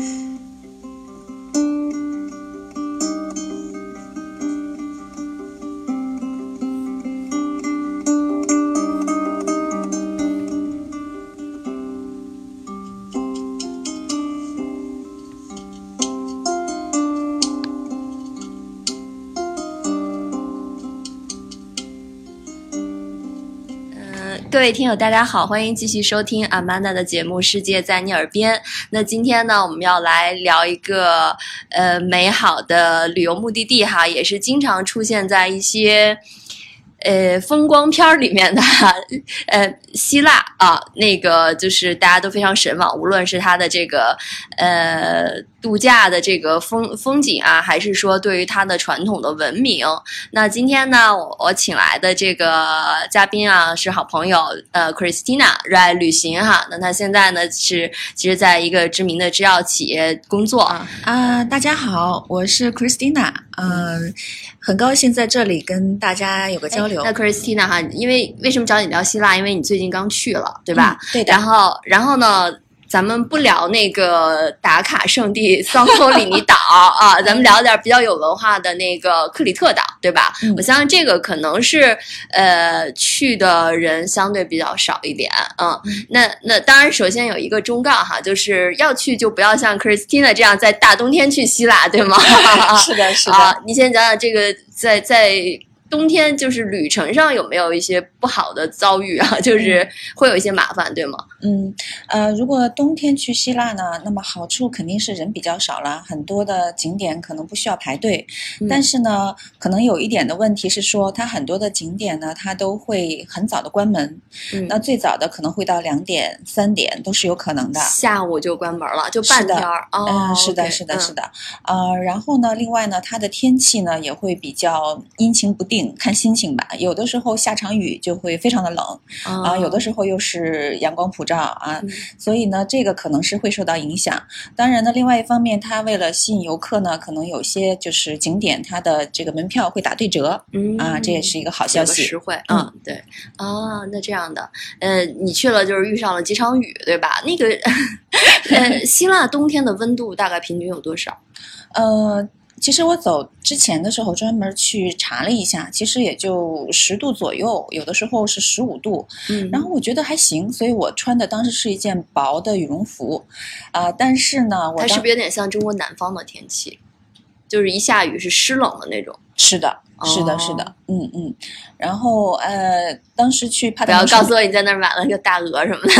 you 各位听友，大家好，欢迎继续收听阿曼达的节目《世界在你耳边》。那今天呢，我们要来聊一个呃美好的旅游目的地哈，也是经常出现在一些呃风光片儿里面的，呃希腊啊，那个就是大家都非常神往，无论是它的这个呃。度假的这个风风景啊，还是说对于它的传统的文明？那今天呢，我我请来的这个嘉宾啊，是好朋友呃，Christina 热爱旅行哈。那他现在呢是其实在一个知名的制药企业工作啊。啊，大家好，我是 Christina，嗯，很高兴在这里跟大家有个交流。那 Christina 哈，因为为什么找你聊希腊？因为你最近刚去了，对吧？对的。然后，然后呢？咱们不聊那个打卡圣地 桑托里尼岛啊，咱们聊点比较有文化的那个克里特岛，对吧？我相信这个可能是呃去的人相对比较少一点，嗯，那那当然首先有一个忠告哈，就是要去就不要像 Christina 这样在大冬天去希腊，对吗？是的，是的。你先讲讲这个在在。冬天就是旅程上有没有一些不好的遭遇啊？就是会有一些麻烦，对吗？嗯，呃，如果冬天去希腊呢，那么好处肯定是人比较少了，很多的景点可能不需要排队。但是呢，可能有一点的问题是说，它很多的景点呢，它都会很早的关门。嗯，那最早的可能会到两点、三点都是有可能的。下午就关门了，就半天儿。嗯，是的，是的，是的。呃，然后呢，另外呢，它的天气呢也会比较阴晴不定。看心情吧，有的时候下场雨就会非常的冷啊，有的时候又是阳光普照啊，所以呢，这个可能是会受到影响。当然呢，另外一方面，它为了吸引游客呢，可能有些就是景点它的这个门票会打对折，嗯啊，这也是一个好消息，实惠。啊，对啊，那这样的，呃，你去了就是遇上了几场雨，对吧？那个，呃，希腊冬天的温度大概平均有多少？呃。其实我走之前的时候专门去查了一下，其实也就十度左右，有的时候是十五度。嗯，然后我觉得还行，所以我穿的当时是一件薄的羽绒服，啊，但是呢，它是不是有点像中国南方的天气？就是一下雨是湿冷的那种。是的。是的，是的，嗯嗯，然后呃，当时去帕不要告诉我你在那儿买了个大鹅什么的，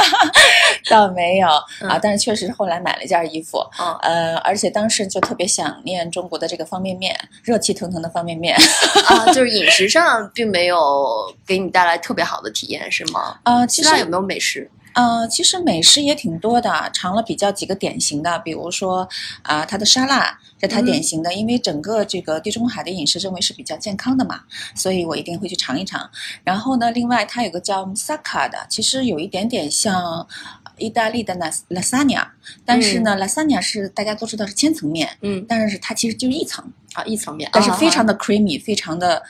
倒没有啊，但是确实后来买了一件衣服，嗯。呃，而且当时就特别想念中国的这个方便面，热气腾腾的方便面。啊，就是饮食上并没有给你带来特别好的体验，是吗？啊，其实有没有美食？呃，其实美食也挺多的，尝了比较几个典型的，比如说啊，它的沙拉这它典型的，因为整个这个地中海的饮食认为是比较健康的嘛，所以我一定会去尝一尝。然后呢，另外它有个叫 Moussaka 的，其实有一点点像意大利的那 lasagna，但是呢，lasagna 是大家都知道是千层面，嗯，但是它其实就是一层啊，一层面，但是非常的 creamy，非常的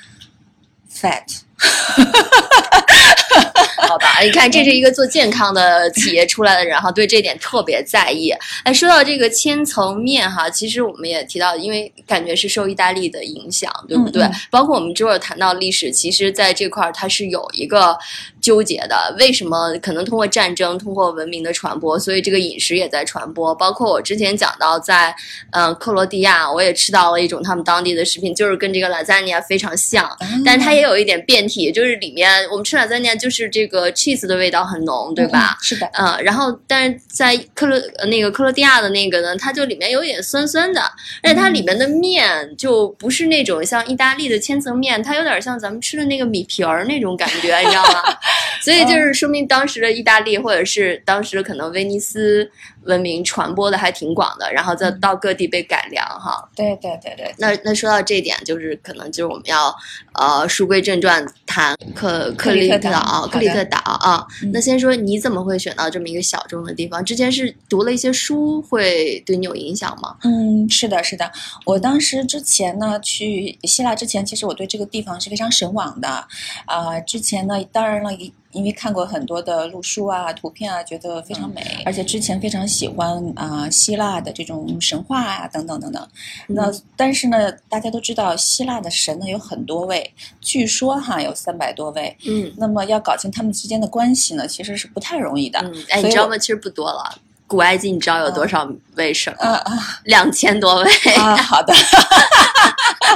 fat。好吧，你看，这是一个做健康的企业出来的人哈，对这点特别在意。哎，说到这个千层面哈，其实我们也提到，因为感觉是受意大利的影响，对不对？包括我们之后谈到历史，其实在这块儿它是有一个纠结的。为什么？可能通过战争，通过文明的传播，所以这个饮食也在传播。包括我之前讲到，在嗯克罗地亚，我也吃到了一种他们当地的食品，就是跟这个拉扎尼亚非常像，但是它也有一点变体，就是里面我们吃拉扎尼亚就是这个。cheese 的味道很浓，对吧？是的，嗯，然后但是在克罗那个克罗地亚的那个呢，它就里面有点酸酸的，而且它里面的面就不是那种像意大利的千层面，它有点像咱们吃的那个米皮儿那种感觉，你知道吗？所以就是说明当时的意大利或者是当时可能威尼斯文明传播的还挺广的，然后再到各地被改良哈。对对对对。那那说到这一点，就是可能就是我们要呃书归正传，谈克克里特岛，克里特。岛啊，那先说你怎么会选到这么一个小众的地方？之前是读了一些书，会对你有影响吗？嗯，是的，是的。我当时之前呢，去希腊之前，其实我对这个地方是非常神往的。啊，之前呢，当然了，也因因为看过很多的路书啊、图片啊，觉得非常美，而且之前非常喜欢啊希腊的这种神话啊等等等等。那但是呢，大家都知道希腊的神呢有很多位，据说哈有三百多位。嗯，那么要搞清他们之间的关系呢，其实是不太容易的。哎，你知道吗？其实不多了。古埃及你知道有多少位神吗？两千多位。啊，好的。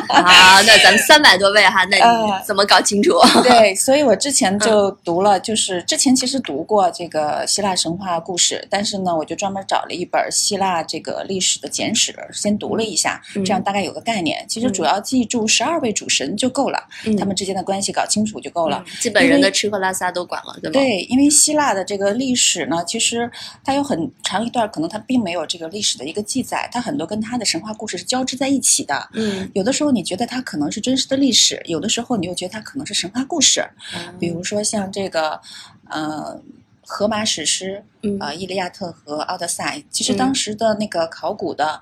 好，那咱们三百多位哈，那你怎么搞清楚？对，所以我之前就读了，就是之前其实读过这个希腊神话故事，但是呢，我就专门找了一本希腊这个历史的简史，先读了一下，这样大概有个概念。其实主要记住十二位主神就够了，他们之间的关系搞清楚就够了。基本人的吃喝拉撒都管了，对吧？对，因为希腊的这个历史呢，其实它有很长一段，可能它并没有这个历史的一个记载，它很多跟它的神话故事是交织在一起的。嗯，有的时候你觉得它可能是真实的历史，有的时候你又觉得它可能是神话故事。比如说像这个，呃，荷马史诗，呃，《伊利亚特》和《奥德赛》，其实当时的那个考古的。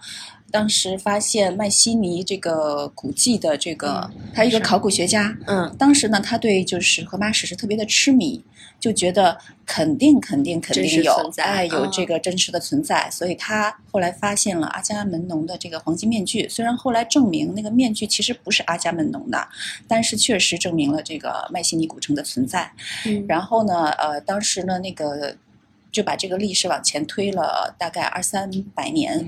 当时发现麦西尼这个古迹的这个，他一个考古学家，嗯，当时呢，他对就是荷马史诗特别的痴迷，就觉得肯定肯定肯定有，哎，有这个真实的存在，所以他后来发现了阿伽门农的这个黄金面具，虽然后来证明那个面具其实不是阿伽门农的，但是确实证明了这个麦西尼古城的存在。嗯，然后呢，呃，当时呢，那个。就把这个历史往前推了大概二三百年，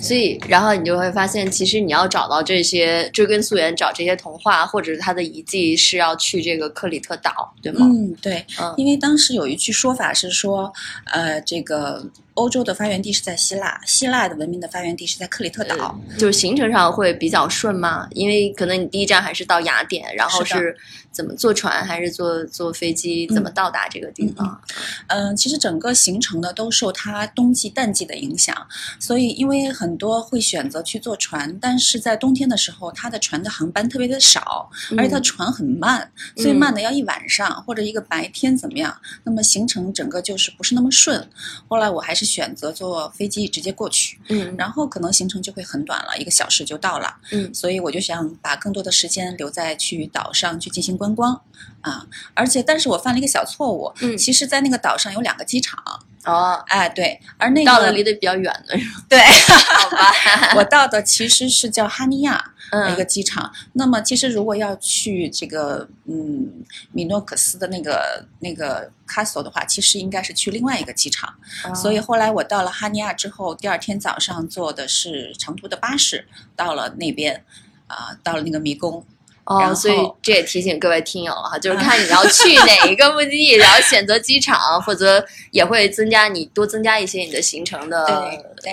所以然后你就会发现，其实你要找到这些追根溯源，找这些童话或者是它的遗迹，是要去这个克里特岛，对吗？嗯，对，因为当时有一句说法是说，呃，这个。欧洲的发源地是在希腊，希腊的文明的发源地是在克里特岛，就是行程上会比较顺吗？因为可能你第一站还是到雅典，然后是怎么坐船还是坐坐飞机，怎么到达这个地方？嗯，其实整个行程呢都受它冬季淡季的影响，所以因为很多会选择去坐船，但是在冬天的时候，它的船的航班特别的少，而且它船很慢，所以慢的要一晚上或者一个白天怎么样？那么行程整个就是不是那么顺。后来我还是。选择坐飞机直接过去，嗯，然后可能行程就会很短了，一个小时就到了，嗯，所以我就想把更多的时间留在去岛上去进行观光，啊，而且但是我犯了一个小错误，嗯，其实，在那个岛上有两个机场，哦，哎，对，而那个到了离得比较远的是对，好吧，我到的其实是叫哈尼亚。一个机场，那么其实如果要去这个嗯米诺克斯的那个那个 castle 的话，其实应该是去另外一个机场。所以后来我到了哈尼亚之后，第二天早上坐的是长途的巴士到了那边，啊，到了那个迷宫。哦，所以这也提醒各位听友哈，就是看你要去哪一个目的地，然后选择机场，否则也会增加你多增加一些你的行程的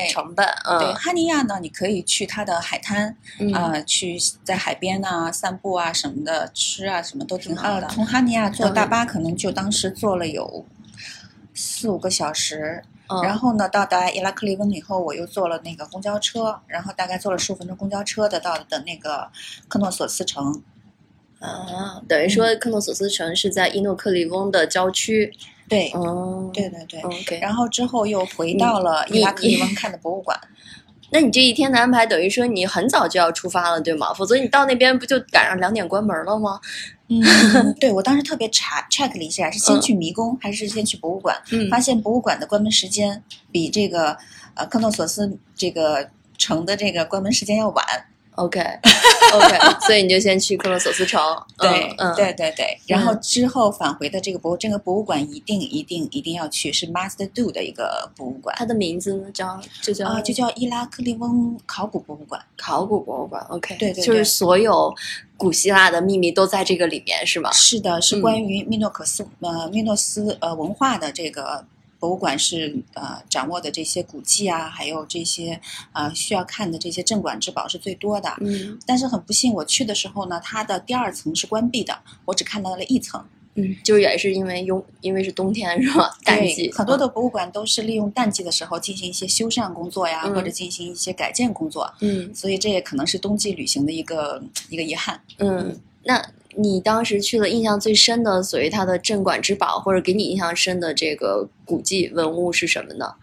成本。嗯，对，哈尼亚呢，你可以去它的海滩，啊，去在海边啊散步啊什么的，吃啊什么都挺好的。从哈尼亚坐大巴可能就当时坐了有四五个小时。然后呢，到达伊拉克利翁以后，我又坐了那个公交车，然后大概坐了十五分钟公交车的到的那个克诺索斯城。啊，等于说克诺索斯城是在伊诺克利翁的郊区。对，哦，对对对。OK。然后之后又回到了伊拉克利翁看的博物馆。那你这一天的安排等于说你很早就要出发了，对吗？否则你到那边不就赶上两点关门了吗？嗯，对，我当时特别查 check 了一下，是先去迷宫还是先去博物馆？嗯，发现博物馆的关门时间比这个呃科诺索斯这个城的这个关门时间要晚。OK，OK，所以你就先去克罗索斯城。对，嗯对，对，对。然后之后返回的这个博这个博物馆一定一定一定要去，是 Master Do 的一个博物馆。它的名字呢叫就叫啊，就叫伊拉克利翁考古博物馆。考古博物馆，OK，对对，就是所有古希腊的秘密都在这个里面，是吗？是的，是关于密诺克斯呃密诺斯呃文化的这个。博物馆是呃掌握的这些古迹啊，还有这些啊需要看的这些镇馆之宝是最多的。嗯，但是很不幸，我去的时候呢，它的第二层是关闭的，我只看到了一层。嗯，就也是因为冬，因为是冬天是吧？淡季，很多的博物馆都是利用淡季的时候进行一些修缮工作呀，或者进行一些改建工作。嗯，所以这也可能是冬季旅行的一个一个遗憾。嗯，那。你当时去了印象最深的，所谓它的镇馆之宝，或者给你印象深的这个古迹文物是什么呢？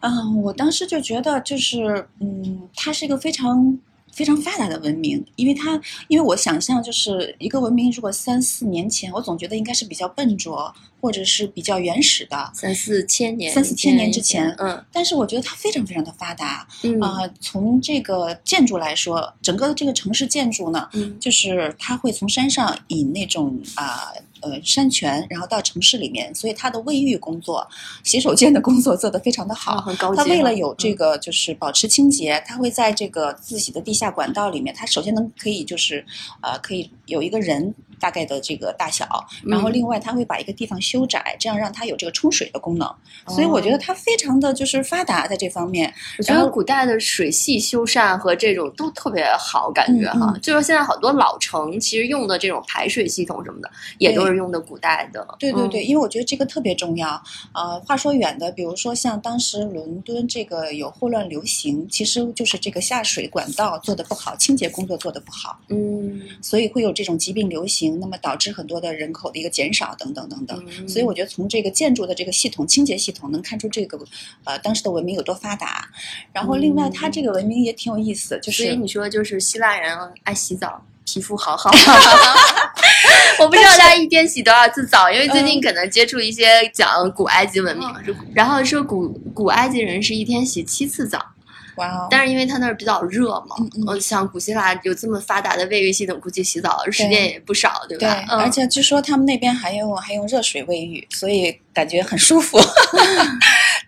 嗯，我当时就觉得，就是嗯，它是一个非常非常发达的文明，因为它，因为我想象就是一个文明，如果三四年前，我总觉得应该是比较笨拙或者是比较原始的，三四千年，三四千年之前，嗯，但是我觉得它非常非常的发达，嗯啊、从这个建筑来说，整个这个城市建筑呢，嗯就是它会从山上引那种啊呃山泉，然后到城市里面，所以它的卫浴工作、洗手间的工作做得非常的好。啊很高级它。为了有这嗯个就是保持清洁，他会在这个自己的地下管道里面，他首先能可以就是呃可以有一个人大概的这个大小，然后嗯另外它会把一个地方修窄，这样让它有这个冲水的功能。所以哦我觉得它非常的就是发达在这方面。我觉得古代的水系修缮和这种都特别好，感觉哈。就是现在好多老城其实用的这种排水系统什么的，也都是用的古代的。对对对，嗯因为我觉得这个特别重要。呃，话说远的，比如说像当时伦敦这个有霍乱流行，其实就是这个下水管道做的不好，清洁工作做的不好，嗯所以会有这种疾病流行，那么导致很多的人口的一个减少等等等等。嗯，所以我觉得从这个建筑的这个系统、清洁系统能看出这个呃当时的文明有多发达。然后另外，它这个文明也挺有意思，就是所以你说就是希腊人爱洗澡，皮肤好好。我不知道大家一天洗多少次澡，因为最近可能接触一些讲古埃及文明，然后说古古埃及人是一天洗七次澡，哇哦，但是因为他那儿比较热嘛，嗯嗯我想古希腊有这么发达的卫浴系统，估计洗澡时间也不少，对对，吧？嗯而且据说他们那边还用还用热水卫浴，所以感觉很舒服。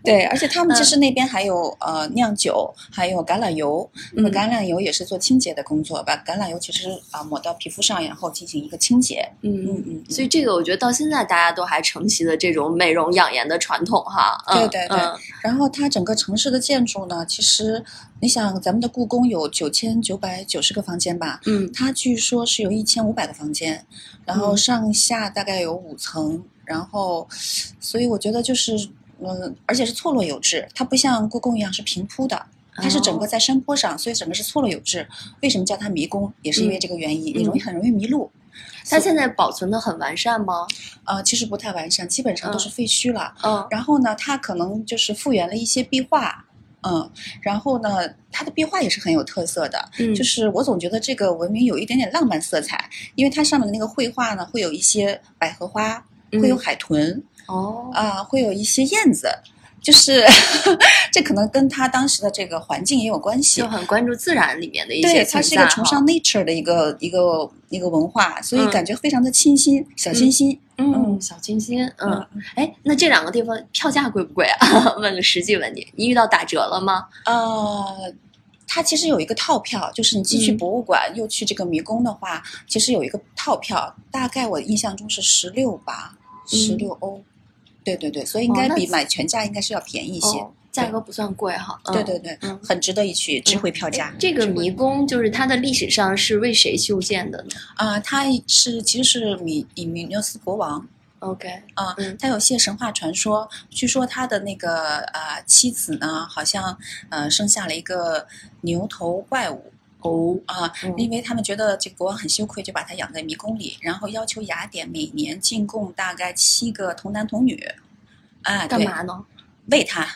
对，而且他们其实那边还有、呃酿酒，还有橄榄油。那橄榄油也是做清洁的工作，把橄榄油其实啊、抹到皮肤上，然后进行一个清洁。嗯嗯嗯所以这个我觉得到现在大家都还承袭了这种美容养颜的传统哈。嗯对对对嗯然后它整个城市的建筑呢，其实你想，咱们的故宫有九千九百九十个房间吧，嗯它据说是有一千五百个房间，然后嗯上下大概有五层，然后，所以我觉得就是，嗯，而且是错落有致，它不像故宫一样是平铺的，它是整个哦在山坡上，所以整个是错落有致。为什么叫它迷宫？也是因为这个原因，你容易很容易迷路。它现在保存的很完善吗？呃，其实不太完善，基本上都是嗯废墟了。嗯然后呢，它可能就是复原了一些壁画，嗯，然后呢，它的壁画也是很有特色的。嗯，就是我总觉得这个文明有一点点浪漫色彩，因为它上面的那个绘画呢，会有一些百合花，会有嗯海豚哦，啊、会有一些燕子，就是 这可能跟他当时的这个环境也有关系就。很关注自然里面的一对，些它存在哈是一个崇尚 nature 的一个一个一个文化，所以嗯感觉非常的清新，小清新。嗯，小清新，嗯，嗯哎，那这两个地方票价贵不贵啊？问个实际问题，你遇到打折了吗？呃，它其实有一个套票，就是你既去嗯博物馆、又去这个迷宫的话，其实有一个套票，大概我印象中是十六吧，十六欧。对对对，所以应该比买全价应该是要便宜一些。哦，价格不算贵哈。嗯对对对，嗯很值得一去，值回票价。这个迷宫就是它的历史上是为谁修建的呢啊、它是其实是米以米纽斯国王？OK，啊，嗯他有些神话传说，据说他的那个呃妻子呢，好像呃生下了一个牛头怪物。哦，啊，嗯因为他们觉得这个国王很羞愧，就把他养在迷宫里，然后要求雅典每年进贡大概七个童男童女，啊，对，干嘛呢？喂他，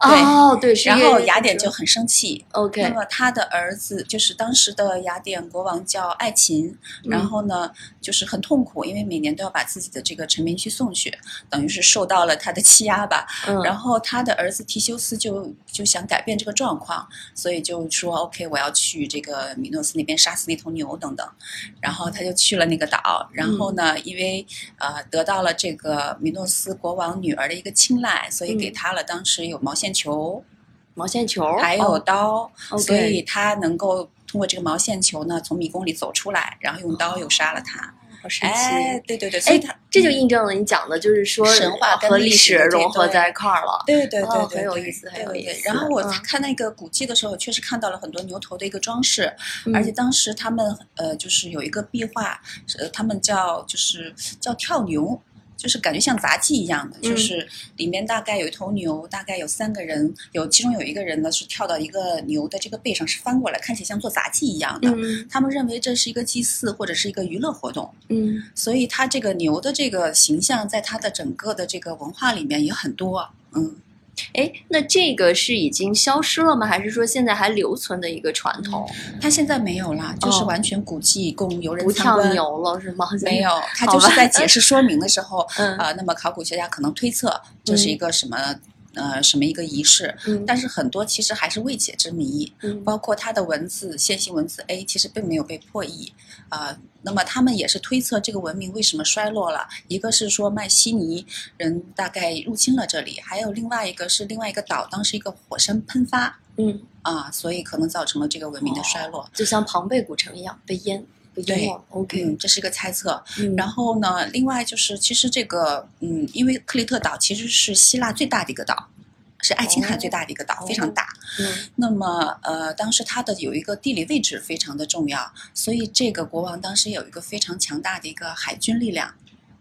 哦，对，然后雅典就很生气。那 OK，么他的儿子就是当时的雅典国王叫爱琴，然嗯后呢就是很痛苦，因为每年都要把自己的这个臣民去送去，等于是受到了他的欺压吧。嗯，然后他的儿子提修斯就就想改变这个状况，所以就说 OK，我要去这个米诺斯那边杀死那头牛等等。然后他就去了那个岛，然后呢，因为呃得到了这个米诺斯国王女儿的一个青睐，所以给嗯他了当时有毛线球，毛线球，还有哦刀所以他能够通过这个毛线球呢从迷宫里走出来，然后用刀又杀了他。好神奇。哎，对对对，所以他这就印证了你讲的，就是说神话跟和历历史融合在一块儿了。对对对很有意思很有意思然后我嗯看那个古迹的时候，确实看到了很多牛头的一个装饰，嗯而且当时他们呃就是有一个壁画，呃他们叫就是叫跳牛。就是感觉像杂技一样的，嗯就是里面大概有一头牛，大概有三个人，有其中有一个人呢是跳到一个牛的这个背上，是翻过来，看起来像做杂技一样的。嗯他们认为这是一个祭祀或者是一个娱乐活动，嗯所以它这个牛的这个形象，在它的整个的这个文化里面也很多。嗯，哎，那这个是已经消失了吗？还是说现在还留存的一个传统？它现在没有啦，就是完全古迹供游人不参观。跳牛了是吗？没有，它就是在解释说明的时候，呃，那么考古学家可能推测这是一个什么。呃，什么一个仪式？嗯，但是很多其实还是未解之谜。嗯，包括它的文字线性文字 A，其实并没有被破译。啊，那么他们也是推测这个文明为什么衰落了。一个是说迈锡尼人大概入侵了这里，还有另外一个是另外一个岛当时一个火山喷发。嗯，啊，所以可能造成了这个文明的衰落，就像庞贝古城一样被淹。对，OK，这是一个猜测。嗯，然后呢，另外就是其实这个，嗯，因为克里特岛其实是希腊最大的一个岛。是爱琴海最大的一个岛，非常大。嗯，那么呃，当时它的有一个地理位置非常的重要，所以这个国王当时有一个非常强大的一个海军力量。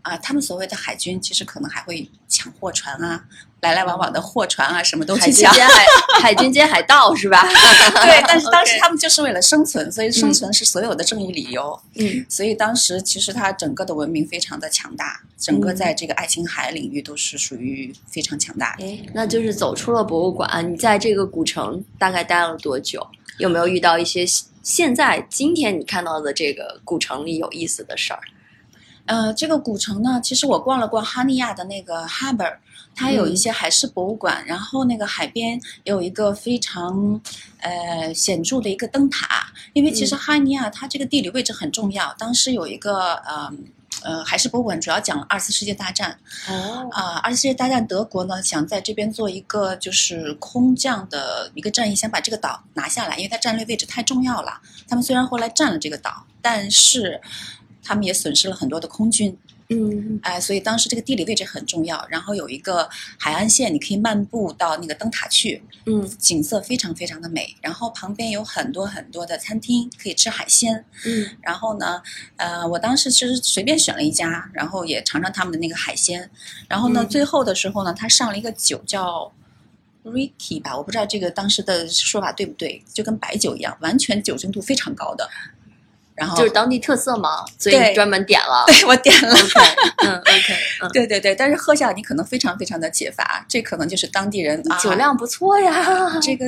啊，他们所谓的海军，其实可能还会抢货船啊，来来往往的货船啊，什么都去抢。海海军兼 海盗是吧？对，但是当时他们就是为了生存，所以生存是所有的正义理由。嗯，所以当时其实它整个的文明非常的强大，整个在这个爱琴海领域都是属于非常强大的。哎，那就是走出了博物馆，你在这个古城大概待了多久？有没有遇到一些现在今天你看到的这个古城里有意思的事儿？呃，这个古城呢，其实我逛了逛哈尼亚的那个 Harbor，它有一些海事博物馆，然后那个海边有一个非常呃显著的一个灯塔，因为其实哈尼亚它这个地理位置很重要。当时有一个呃呃海事博物馆，主要讲二次世界大战。哦。啊，二次世界大战，德国呢想在这边做一个就是空降的一个战役，想把这个岛拿下来，因为它战略位置太重要了。他们虽然后来占了这个岛，但是。他们也损失了很多的空军，嗯，哎，所以当时这个地理位置很重要。然后有一个海岸线，你可以漫步到那个灯塔去，嗯，景色非常非常的美。然后旁边有很多很多的餐厅，可以吃海鲜，嗯。然后呢，呃，我当时其实随便选了一家，然后也尝尝他们的那个海鲜。然后呢，最后的时候呢，他上了一个酒叫 Ricky 吧，我不知道这个当时的说法对不对，就跟白酒一样，完全酒精度非常高的。然后就是当地特色嘛，所以专门点了。对我点了嗯，OK，嗯，对对对，但是喝下你可能非常非常的解乏，这可能就是当地人酒量不错呀。这个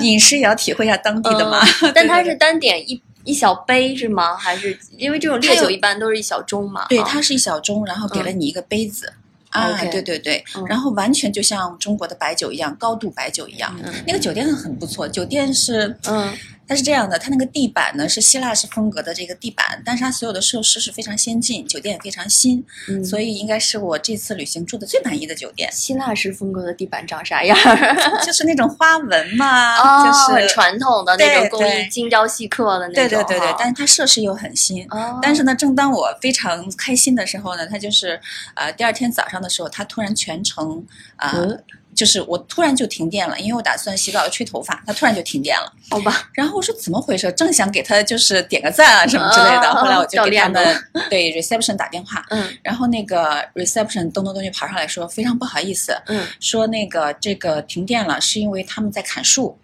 饮食也要体会一下当地的嘛。但它是单点一一小杯是吗？还是因为这种烈酒一般都是一小盅嘛？对，它是一小盅，然后给了你一个杯子啊，对对对，然后完全就像中国的白酒一样，高度白酒一样。那个酒店很不错，酒店是嗯。它是这样的，它那个地板呢是希腊式风格的这个地板，但是它所有的设施是非常先进，酒店也非常新，所以应该是我这次旅行住的最满意的酒店。希腊式风格的地板长啥样？就是那种花纹嘛，哦，很传统的那种工艺，精雕细刻的那种。对对对对，但是它设施又很新。哦。但是呢，正当我非常开心的时候呢，它就是呃第二天早上的时候，它突然全程啊。就是我突然就停电了，因为我打算洗澡要吹头发，它突然就停电了。好吧，然后我说怎么回事？正想给他就是点个赞啊什么之类的，后来我就给他们对 reception 打电话，嗯，然后那个 reception 咚咚咚就跑上来说非常不好意思，嗯，说那个这个停电了是因为他们在砍树，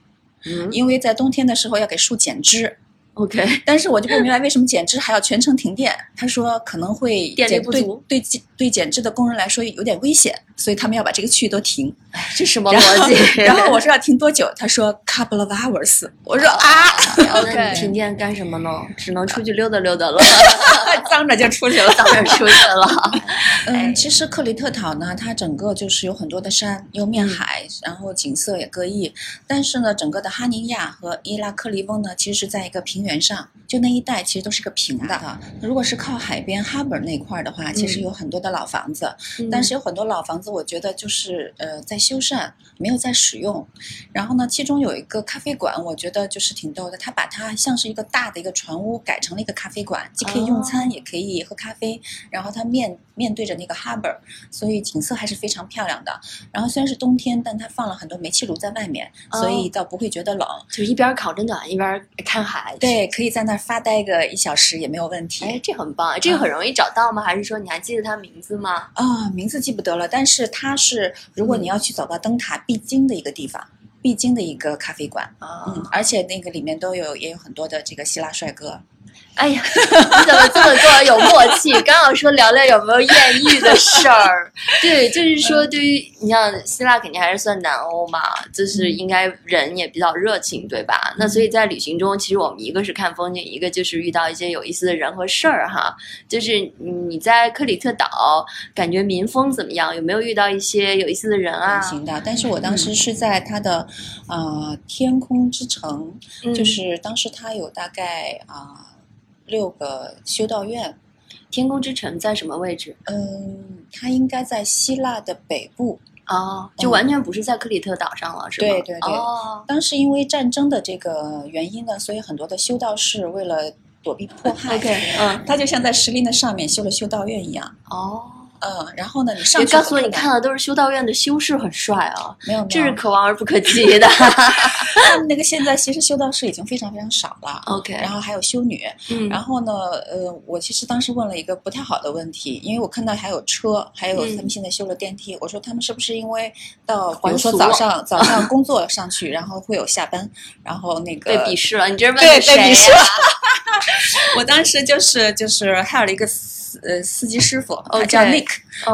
嗯，因为在冬天的时候要给树剪枝。OK，但是我就不明白为什么剪枝还要全程停电。他说可能会电力不足，对对对剪枝的工人来说有点危险，所以他们要把这个区域都停。这什么逻辑？然后我说要停多久？他说 couple of hours。我说啊，OK，停电干什么呢？只能出去溜达溜达了，脏着就出去了，脏着出去了。嗯，其实克里特岛呢，它整个就是有很多的山，又面海，然后景色也各异。但是呢，整个的哈尼亚和伊拉克利翁呢，其实是在一个平。原上就那一带其实都是个平的，如果是靠海边 harbor 那块儿的话，其实有很多的老房子，但是有很多老房子，我觉得就是呃在修缮，没有在使用。然后呢，其中有一个咖啡馆，我觉得就是挺逗的，他把它像是一个大的一个船屋改成了一个咖啡馆，既可以用餐也可以喝咖啡。然后它面面对着那个 harbor，所以景色还是非常漂亮的。然后虽然是冬天，但它放了很多煤气炉在外面，所以倒不会觉得冷，就一边烤着暖一边看海。对。对，可以在那儿发呆个一小时也没有问题。哎，这很棒，这个很容易找到吗？还是说你还记得它名字吗？啊，名字记不得了，但是它是如果你要去走到灯塔必经的一个地方，必经的一个咖啡馆。嗯，而且那个里面都有也有很多的这个希腊帅哥。哎呀，你怎么这么跟我有默契？刚好说聊聊有没有艳遇的事儿。对，就是说，对于你像希腊，肯定还是算南欧嘛，就是应该人也比较热情，对吧？那所以在旅行中，其实我们一个是看风景，一个就是遇到一些有意思的人和事儿哈。就是你在克里特岛，感觉民风怎么样？有没有遇到一些有意思的人啊？行的，但是我当时是在它的啊天空之城，就是当时它有大概啊。六个修道院，天空之城在什么位置？嗯，它应该在希腊的北部哦，就完全不是在克里特岛上了，是吗？对对对。哦，当时因为战争的这个原因呢，所以很多的修道士为了躲避迫害，嗯，他就像在石林的上面修了修道院一样。哦。嗯，然后呢？你上告诉我，你看的都是修道院的修士，很帅啊！没有，这是可望而不可及的。他们那个现在其实修道士已经非常非常少了。OK，然后还有修女。嗯，然后呢？呃，我其实当时问了一个不太好的问题，因为我看到还有车，还有他们现在修了电梯。我说他们是不是因为到，比如说早上 早上工作上去，然后会有下班，然后那个被鄙视了？你这是问对被鄙视了。我当时就是就是还有一个司。呃，司机师傅他叫 Nick，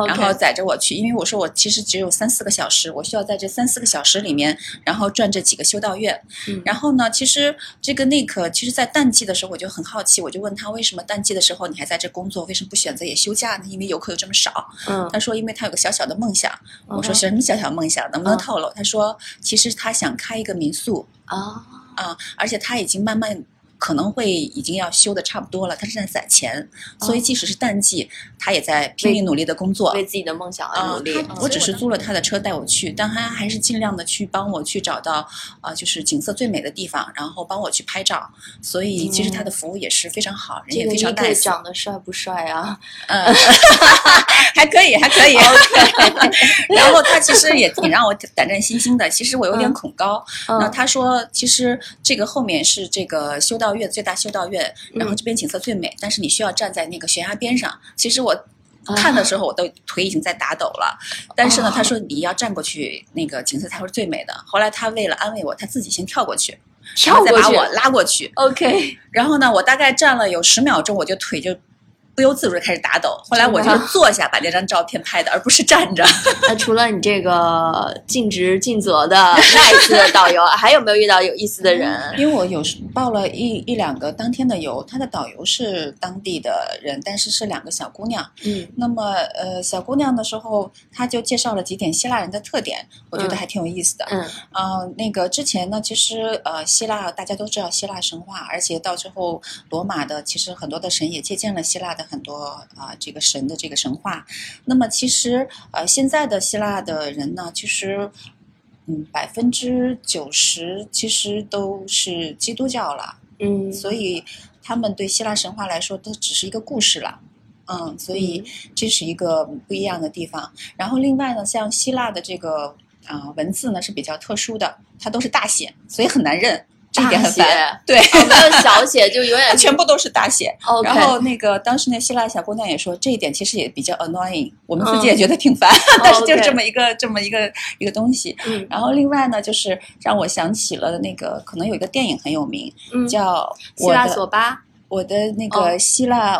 然后载着我去，因为我说我其实只有三四个小时，我需要在这三四个小时里面，然后转这几个修道院。嗯然后呢，其实这个 Nick，其实，在淡季的时候我就很好奇，我就问他为什么淡季的时候你还在这工作，为什么不选择也休假呢？因为游客又这么少。嗯，他说因为他有个小小的梦想。我说什么小小梦想？能不能透露？他说其实他想开一个民宿。啊啊，而且他已经慢慢。可能会已经要修的差不多了，他正在攒钱，所以即使是淡季，他也在拼命努力的工作，为自己的梦想而努力。我只是租了他的车带我去，但他还是尽量的去帮我去找到啊，就是景色最美的地方，然后帮我去拍照。所以其实他的服务也是非常好，人也非常带。长得帅不帅啊？嗯，还可以，还可以。然后他其实也挺让我胆战心惊的，其实我有点恐高。那他说，其实这个后面是这个修道。院最大修道院，然后这边景色最美，但是你需要站在那个悬崖边上。其实我看的时候，我都腿已经在打抖了。但是呢，他说你要站过去，那个景色才会最美的。后来他为了安慰我，他自己先跳过去，跳过去，再把我拉过去。OK。然后呢，我大概站了有十秒钟，我就腿就。不由自主的开始打抖，后来我就坐下把那张照片拍的，而不是站着。那除了你这个尽职尽责的 nice 的导游，还有没有遇到有意思的人？因为我有时报了一一两个当天的游，他的导游是当地的人，但是是两个小姑娘。嗯，那么呃，小姑娘的时候，她就介绍了几点希腊人的特点，我觉得还挺有意思的。嗯，啊，那个之前呢，其实呃，希腊大家都知道希腊神话，而且到最后罗马的其实很多的神也借鉴了希腊的。很多啊，这个神的这个神话，那么其实呃，现在的希腊的人呢，其实嗯，百分之九十其实都是基督教了，嗯，所以他们对希腊神话来说都只是一个故事了，嗯，所以这是一个不一样的地方。然后另外呢，像希腊的这个啊文字呢是比较特殊的，它都是大写，所以很难认。大写对，没有小写，就永远 全部都是大写。然后那个当时那希腊小姑娘也说，这一点其实也比较 annoying，我们自己也觉得挺烦，但是就是这么一个这么一个一个东西。嗯，然后另外呢，就是让我想起了那个可能有一个电影很有名，叫希腊索巴，我的那个希腊。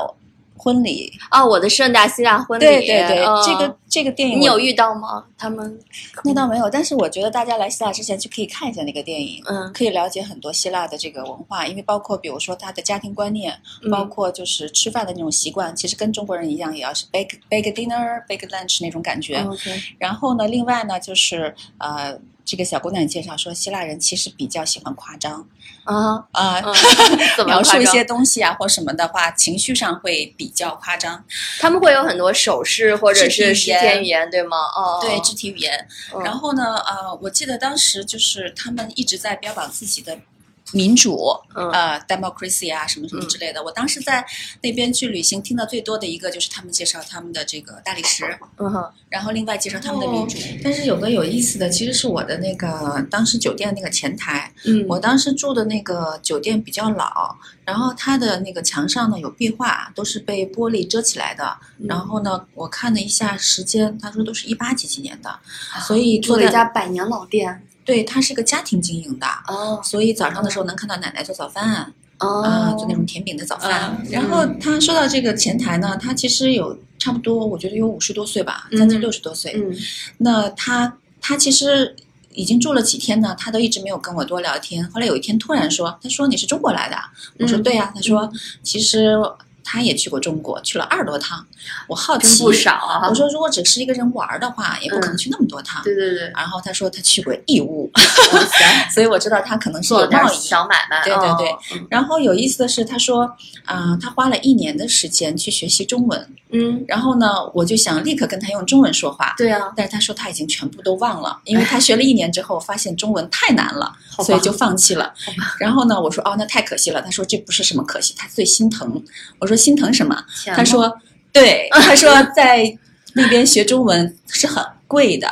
婚礼啊，我的盛大希腊婚礼。对对对，这个这个电影你有遇到吗？他们那倒没有，但是我觉得大家来希腊之前就可以看一下那个电影，嗯，可以了解很多希腊的这个文化，因为包括比如说他的家庭观念，包括就是吃饭的那种习惯，其实跟中国人一样，也要是 big big dinner big lunch 那种感觉。然后呢，另外呢就是呃。这个小姑娘介绍说，希腊人其实比较喜欢夸张，啊 啊，描述一些东西啊或什么的话，情绪上会比较夸张。他们会有很多手势或者是肢体语言，对吗？哦，对，肢体语言。然后呢，呃，我记得当时就是他们一直在标榜自己的。民主，呃，democracy 啊，什么什么之类的。我当时在那边去旅行，听到最多的一个就是他们介绍他们的这个大理石，嗯哼，然后另外介绍他们的民主。但是有个有意思的，其实是我的那个当时酒店那个前台，嗯，我当时住的那个酒店比较老，然后它的那个墙上呢有壁画，都是被玻璃遮起来的。然后呢，我看了一下时间，他说都是一八几几年的，所以做了一家百年老店。对，它是个家庭经营的，哦，所以早上的时候能看到奶奶做早饭，啊，做那种甜饼的早饭。然后他说到这个前台呢，他其实有差不多，我觉得有五十多岁吧，将近六十多岁。嗯，那他他其实已经住了几天呢，他都一直没有跟我多聊天。后来有一天突然说，他说你是中国来的？我说对呀。他说其实。他也去过中国，去了二十多趟。我好奇，不少啊。我说，如果只是一个人玩的话，也不可能去那么多趟。对对对。然后他说他去过义乌，所以我知道他可能是有贸易小买卖。对对对。然后有意思的是，他说啊，他花了一年的时间去学习中文。嗯。然后呢，我就想立刻跟他用中文说话。对啊。但是他说他已经全部都忘了，因为他学了一年之后发现中文太难了，所以就放弃了。然后呢，我说哦，那太可惜了。他说这不是什么可惜，他最心疼。我说心疼什么？他说：“对，他说在那边学中文是很贵的，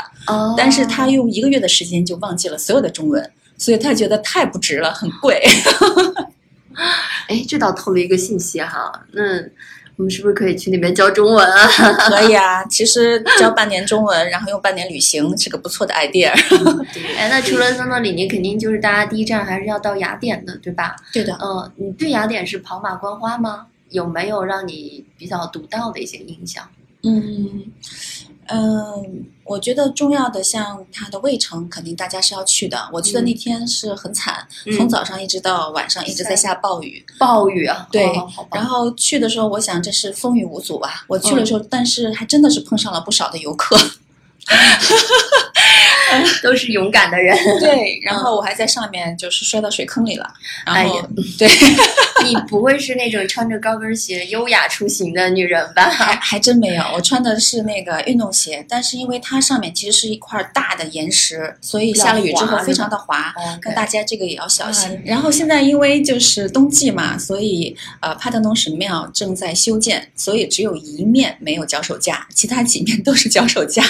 但是他用一个月的时间就忘记了所有的中文，所以他觉得太不值了，很贵。”哎，这倒透露一个信息哈，那我们是不是可以去那边教中文啊？可以啊，其实教半年中文，然后用半年旅行是个不错的 idea。哎，那除了在那里，你肯定就是大家第一站还是要到雅典的，对吧？对的。嗯，你对雅典是跑马观花吗？有没有让你比较独到的一些印象？嗯嗯，我觉得重要的像它的卫城，肯定大家是要去的。我去的那天是很惨，从早上一直到晚上一直在下暴雨，暴雨啊！对，然后去的时候，我想这是风雨无阻吧。我去的时候，但是还真的是碰上了不少的游客。都是勇敢的人，对。然后我还在上面就是摔到水坑里了。然后，对，你不会是那种穿着高跟鞋优雅出行的女人吧？还还真没有，我穿的是那个运动鞋，但是因为它上面其实是一块大的岩石，所以下了雨之后非常的滑。那大家这个也要小心。然后现在因为就是冬季嘛，所以呃，帕特农神庙正在修建，所以只有一面没有脚手架，其他几面都是脚手架，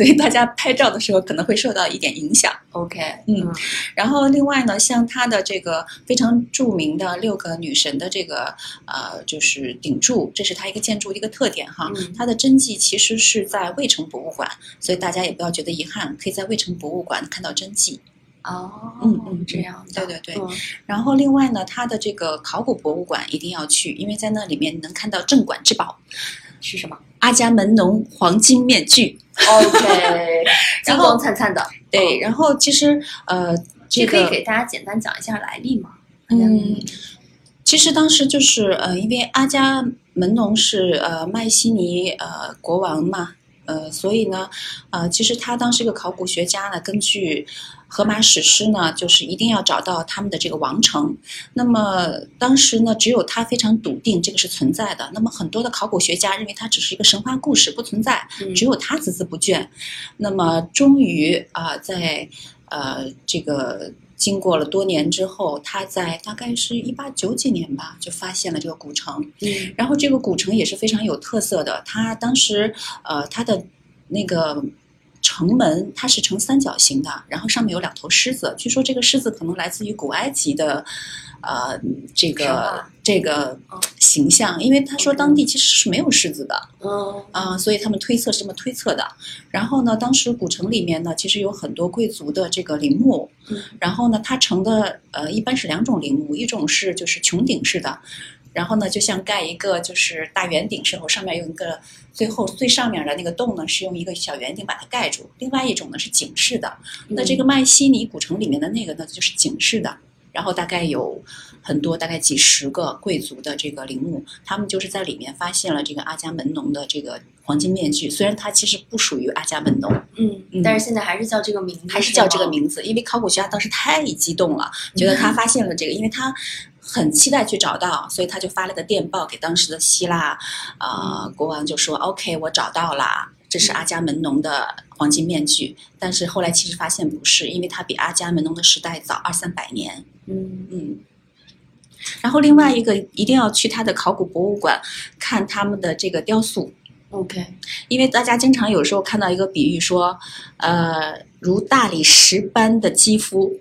所以大家拍照的时候可能会。受到一点影响，OK，嗯，然后另外呢，像它的这个非常著名的六个女神的这个呃，就是顶柱，这是它一个建筑的一个特点哈。它的真迹其实是在卫城博物馆，所以大家也不要觉得遗憾，可以在卫城博物馆看到真迹。哦，嗯嗯，这样，对对对。然后另外呢，它的这个考古博物馆一定要去，因为在那里面能看到镇馆之宝是什么？阿伽门农黄金面具。OK，金光灿灿的。对，然后其实呃，这可以给大家简单讲一下来历吗？嗯，其实当时就是呃，因为阿伽门农是呃麦西尼呃国王嘛，呃，所以呢，呃，其实他当时一个考古学家呢，根据。荷马史诗呢，就是一定要找到他们的这个王城。那么当时呢，只有他非常笃定这个是存在的。那么很多的考古学家认为它只是一个神话故事，不存在。只有他孜孜不倦。那么终于啊，在呃这个经过了多年之后，他在大概是一八九几年吧，就发现了这个古城。嗯。然后这个古城也是非常有特色的。他当时呃，他的那个。城门它是呈三角形的，然后上面有两头狮子。据说这个狮子可能来自于古埃及的，呃，这个这个形象，因为他说当地其实是没有狮子的，嗯啊，所以他们推测是这么推测的。然后呢，当时古城里面呢，其实有很多贵族的这个陵墓，然后呢，它成的呃一般是两种陵墓，一种是就是穹顶式的。然后呢，就像盖一个就是大圆顶时候，上面用一个最后最上面的那个洞呢，是用一个小圆顶把它盖住。另外一种呢是井式的，那这个麦西尼古城里面的那个呢就是井式的。然后大概有很多，大概几十个贵族的这个陵墓，他们就是在里面发现了这个阿伽门农的这个黄金面具。虽然它其实不属于阿伽门农，嗯，但是现在还是叫这个名字，还是叫这个名字，因为考古学家当时太激动了，觉得他发现了这个，因为他。很期待去找到，所以他就发了个电报给当时的希腊，呃，国王就说：“OK，我找到了，这是阿伽门农的黄金面具。”但是后来其实发现不是，因为它比阿伽门农的时代早二三百年。嗯嗯。然后另外一个一定要去他的考古博物馆看他们的这个雕塑。OK，因为大家经常有时候看到一个比喻说，呃，如大理石般的肌肤。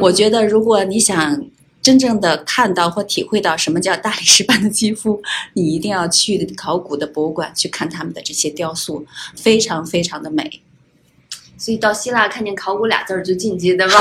我觉得如果你想。真正的看到或体会到什么叫大理石般的肌肤，你一定要去考古的博物馆去看他们的这些雕塑，非常非常的美。所以到希腊看见考古俩字儿就进去，对吧？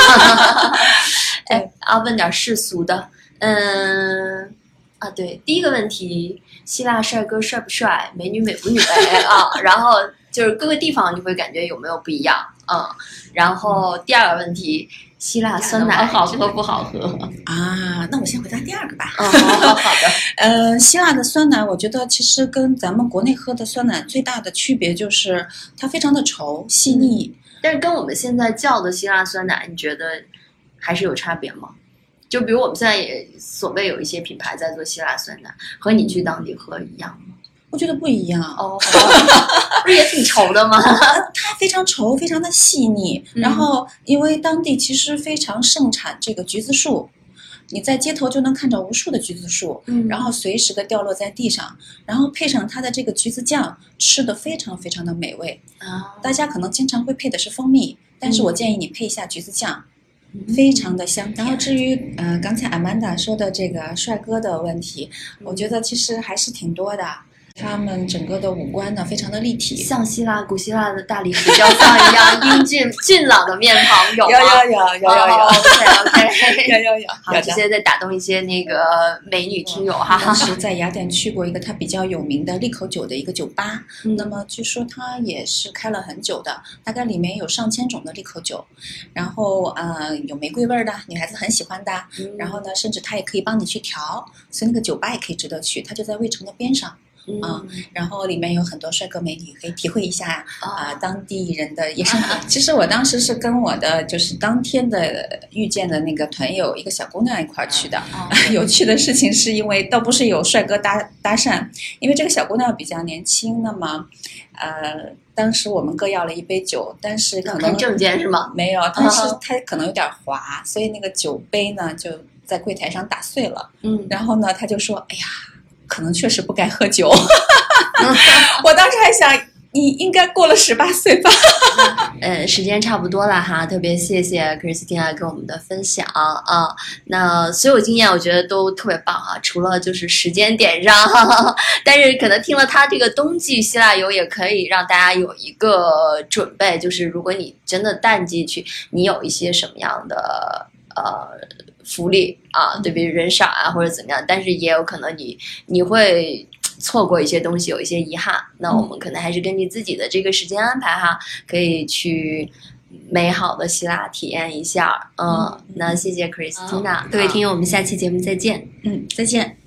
哎，啊问点世俗的，嗯，啊，对，第一个问题，希腊帅哥帅不帅，美女美不美 啊？然后就是各个地方你会感觉有没有不一样？嗯，然后第二个问题，希腊酸奶好喝不好喝？啊，那我先回答第二个吧。嗯，好好的。呃，希腊的酸奶，我觉得其实跟咱们国内喝的酸奶最大的区别就是它非常的稠细腻。但是跟我们现在叫的希腊酸奶，你觉得还是有差别吗？就比如我们现在也所谓有一些品牌在做希腊酸奶，和你去当地喝一样吗？我觉得不一样哦，不是也挺稠的吗？它非常稠，非常的细腻。然后因为当地其实非常盛产这个橘子树，你在街头就能看到无数的橘子树，嗯，然后随时的掉落在地上，然后配上它的这个橘子酱，吃的非常非常的美味啊。大家可能经常会配的是蜂蜜，但是我建议你配一下橘子酱。非常的香，然后至于呃刚才 Amanda 说的这个帅哥的问题，我觉得其实还是挺多的。他们整个的五官呢，非常的立体，像希腊古希腊的大理石雕像一样英俊俊朗的面庞，有吗？有有有有有有，OK，有有有。好，这些在打动一些那个美女听友哈。当时在雅典去过一个它比较有名的利口酒的一个酒吧，那么据说它也是开了很久的，大概里面有上千种的利口酒，然后呃有玫瑰味的，女孩子很喜欢的，然后呢，甚至它也可以帮你去调，所以那个酒吧也可以值得去，它就在卫城的边上。啊，然后里面有很多帅哥美女，可以体会一下啊当地人的夜生活。其实我当时是跟我的就是当天的遇见的那个团友一个小姑娘一块儿去的。有趣的事情是因为倒不是有帅哥搭搭讪，因为这个小姑娘比较年轻，那么呃当时我们各要了一杯酒，但是可能证件是吗？没有，但是她可能有点滑，所以那个酒杯呢就在柜台上打碎了。嗯，然后呢，她就说：“哎呀。”可能确实不该喝酒，我当时还想你应该过了十八岁吧。呃，时间差不多了哈，特别谢谢 Christina 给我们的分享啊。那所有经验我觉得都特别棒啊，除了就是时间点上，但是可能听了他这个冬季希腊游也可以让大家有一个准备，就是如果你真的淡季去，你有一些什么样的呃。福利啊，对比人少啊，或者怎么样，但是也有可能你你会错过一些东西，有一些遗憾。那我们可能还是根据自己的这个时间安排哈，可以去美好的希腊体验一下。嗯，那谢谢 Christina，各位听友，我们下期节目再见。嗯，再见。